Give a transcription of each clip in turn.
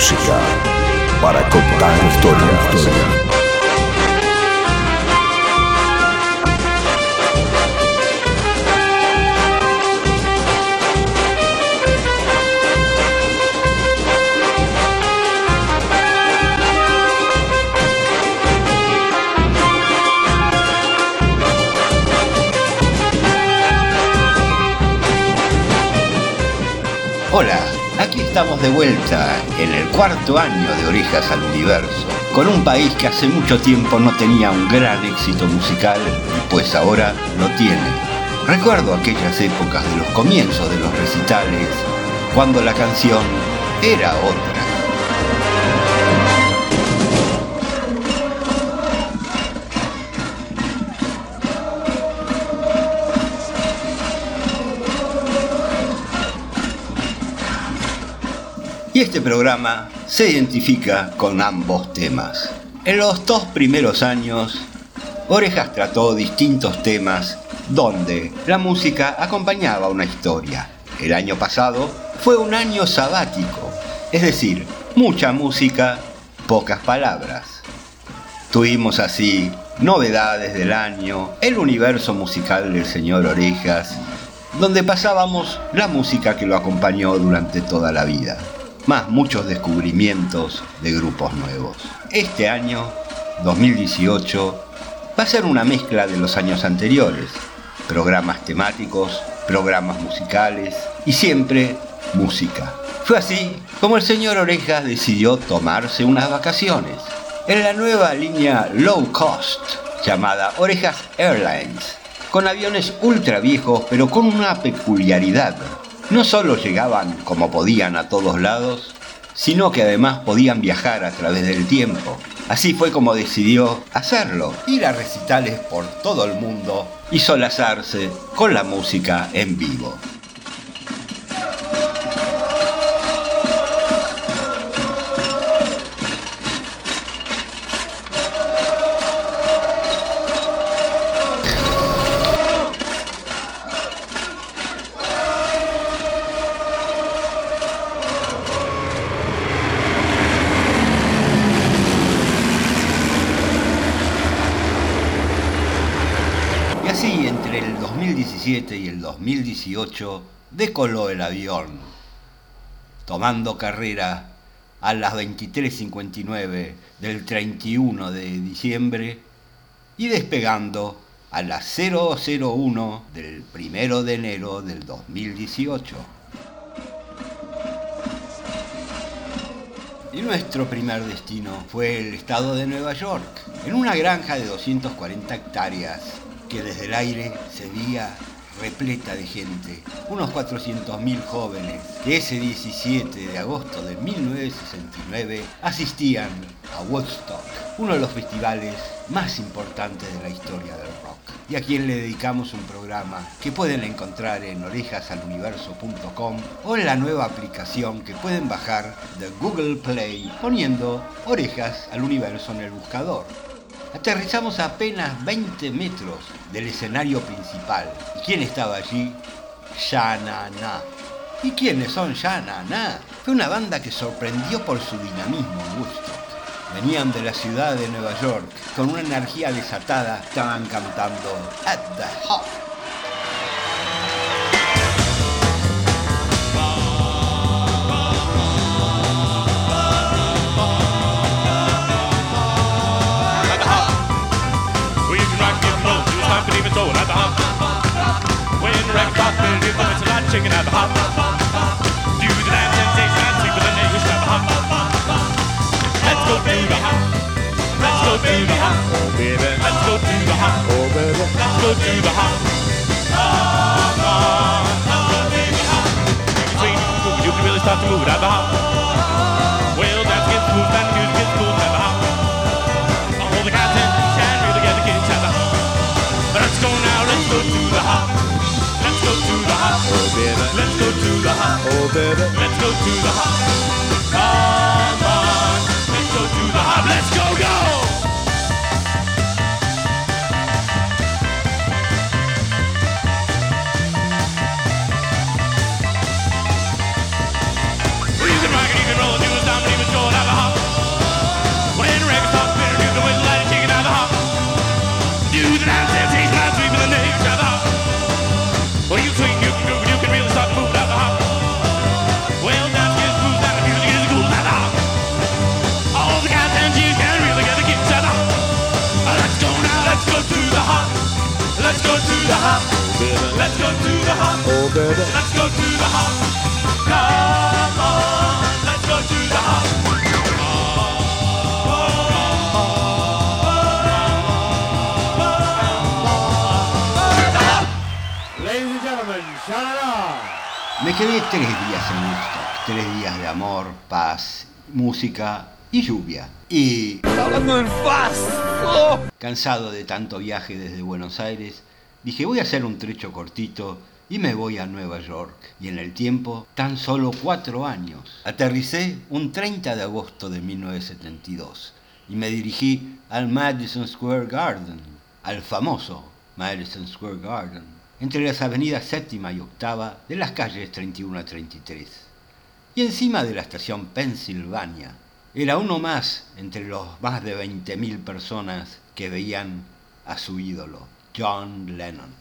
música para contar historias. Hola, estamos de vuelta en el cuarto año de Orejas al Universo, con un país que hace mucho tiempo no tenía un gran éxito musical pues ahora lo tiene. Recuerdo aquellas épocas de los comienzos de los recitales, cuando la canción era otra. Este programa se identifica con ambos temas. En los dos primeros años, Orejas trató distintos temas donde la música acompañaba una historia. El año pasado fue un año sabático, es decir, mucha música, pocas palabras. Tuvimos así novedades del año, el universo musical del señor Orejas, donde pasábamos la música que lo acompañó durante toda la vida más muchos descubrimientos de grupos nuevos. Este año, 2018, va a ser una mezcla de los años anteriores, programas temáticos, programas musicales y siempre música. Fue así como el señor Orejas decidió tomarse unas vacaciones en la nueva línea low cost llamada Orejas Airlines, con aviones ultra viejos pero con una peculiaridad no solo llegaban como podían a todos lados, sino que además podían viajar a través del tiempo. Así fue como decidió hacerlo, ir a recitales por todo el mundo y solazarse con la música en vivo. 2017 y el 2018 decoló el avión, tomando carrera a las 23.59 del 31 de diciembre y despegando a las 001 del 1 de enero del 2018. Y nuestro primer destino fue el estado de Nueva York, en una granja de 240 hectáreas que desde el aire se veía repleta de gente, unos 400.000 jóvenes que ese 17 de agosto de 1969 asistían a Woodstock, uno de los festivales más importantes de la historia del rock, y a quien le dedicamos un programa que pueden encontrar en orejasaluniverso.com o en la nueva aplicación que pueden bajar de Google Play poniendo Orejas al Universo en el buscador. Aterrizamos a apenas 20 metros del escenario principal. ¿Y quién estaba allí? Shanana. ¿Y quiénes son Shanana? Fue una banda que sorprendió por su dinamismo en Venían de la ciudad de Nueva York, con una energía desatada, estaban cantando At the Hop. Chicken at the hop. Do the dance and see with the neighbors grab the hop. Let's go do the hop. Let's go do the hop. Oh baby. Let's go do the hop. Oh baby. Let's go do the hop. Come on, come baby hop. You can swing, you can really start to move it at the hop. Well, dance gets smooth and music gets cool at the hop. Hop. Oh baby, let's go to the hop. Let's go to the hop. Let's go to the hop. Come on, let's go to the hop. Ladies and gentlemen, Shanana. Me quedé tres días en Woodstock, tres días de amor, paz, música y lluvia. Y cansado de tanto viaje desde Buenos Aires, dije voy a hacer un trecho cortito y me voy a Nueva York. Y en el tiempo, tan solo cuatro años. Aterricé un 30 de agosto de 1972 y me dirigí al Madison Square Garden, al famoso Madison Square Garden, entre las avenidas séptima y octava de las calles 31 a 33. Y encima de la estación Pennsylvania, era uno más entre los más de 20.000 personas que veían a su ídolo, John Lennon.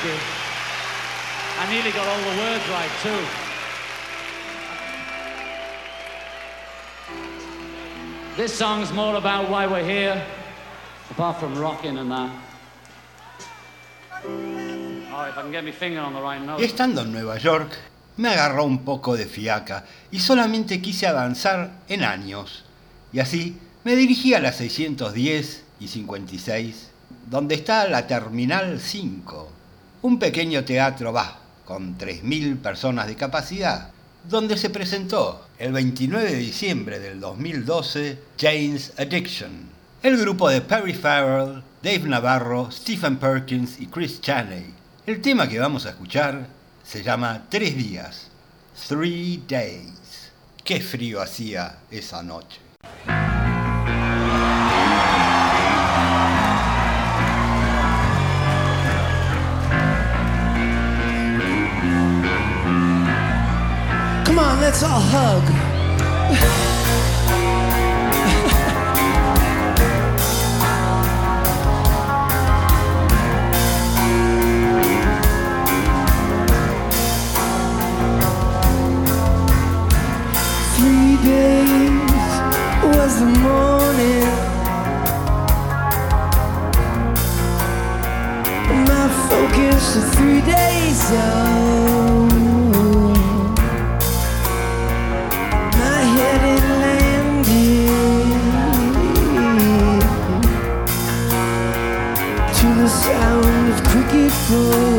Thank you. I nearly got all the words right too. This song's more about why we're here, apart from rocking and that. Oh, if I can get my finger on the right Y note. estando en Nueva York, me agarró un poco de fiaca y solamente quise avanzar en años. Y así me dirigí a la 610 y 56, donde está la Terminal 5, un pequeño teatro va con 3.000 personas de capacidad, donde se presentó el 29 de diciembre del 2012 Jane's Addiction, el grupo de Perry Farrell, Dave Navarro, Stephen Perkins y Chris Chaney. El tema que vamos a escuchar se llama Tres días, Three Days. Qué frío hacía esa noche. Let's all hug. Three days was the morning. My focus for three days. Oh. Oh.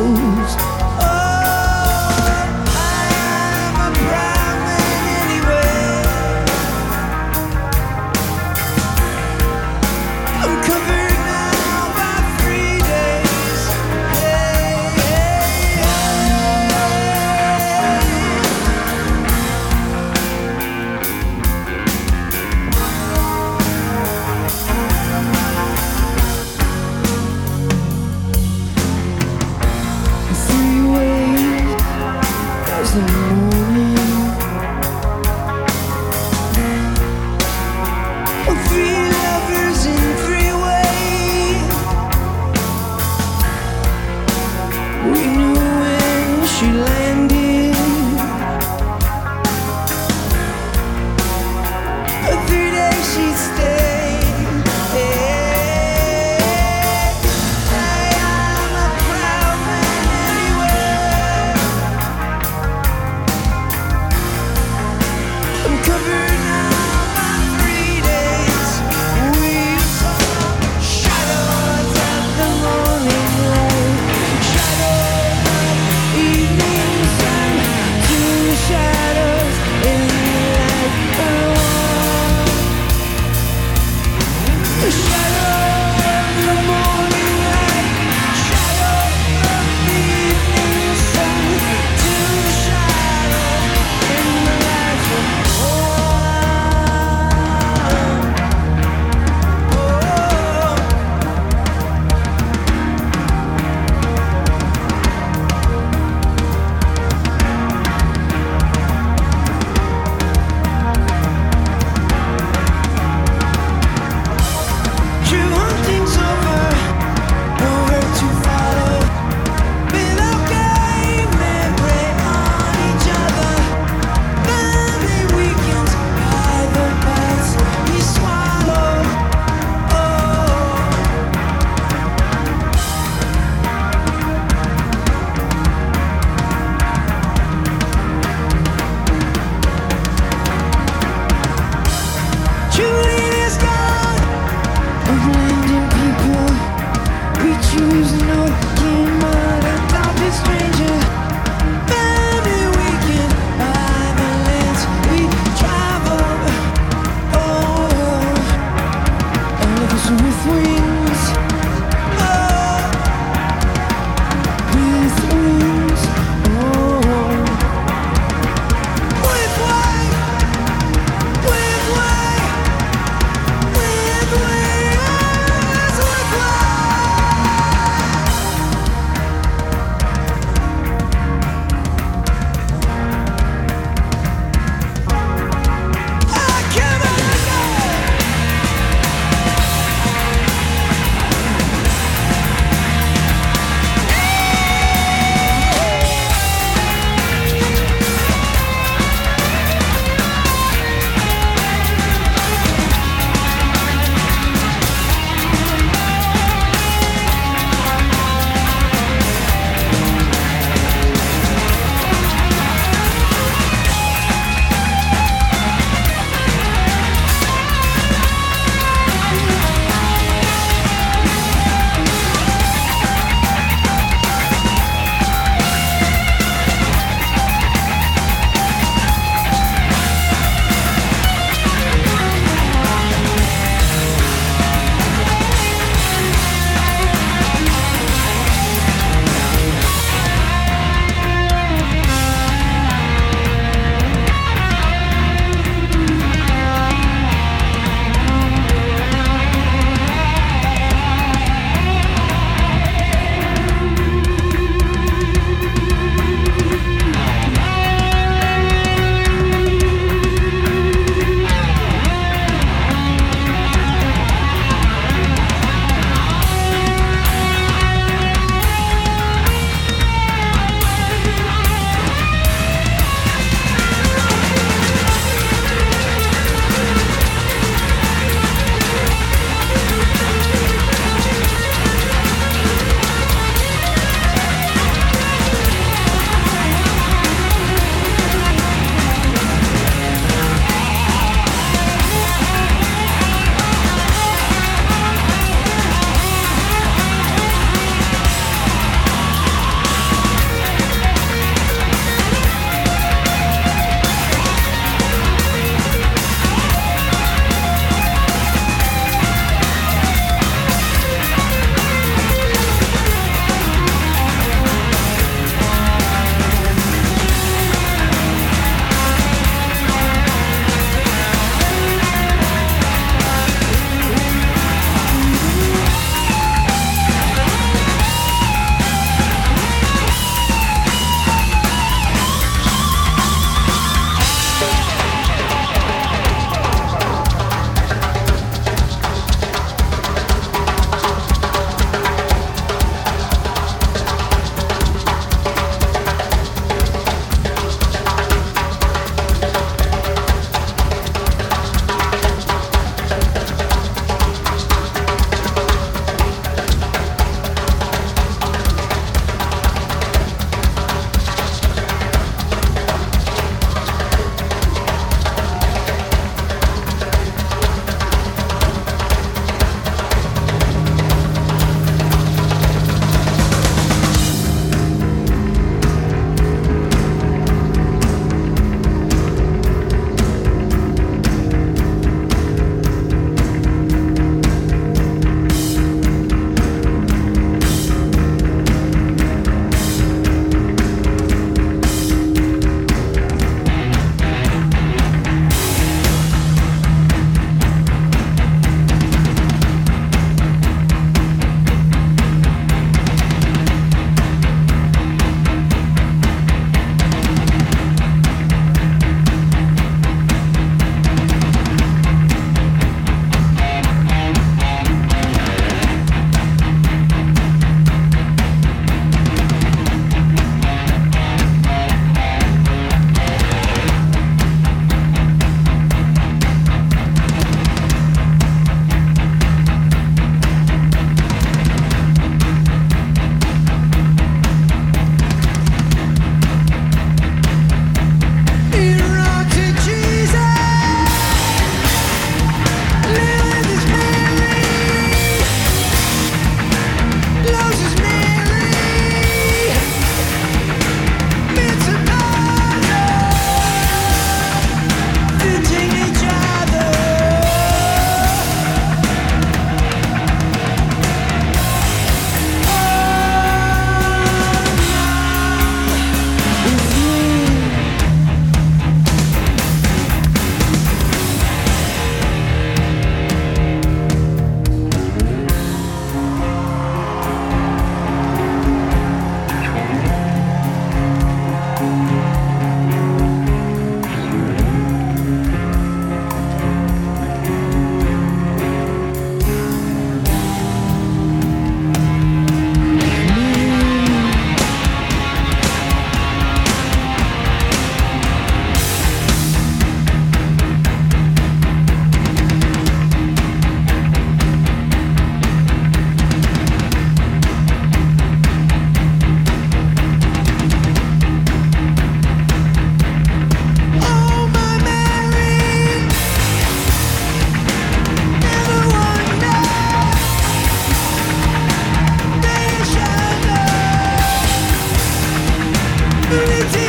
Infinity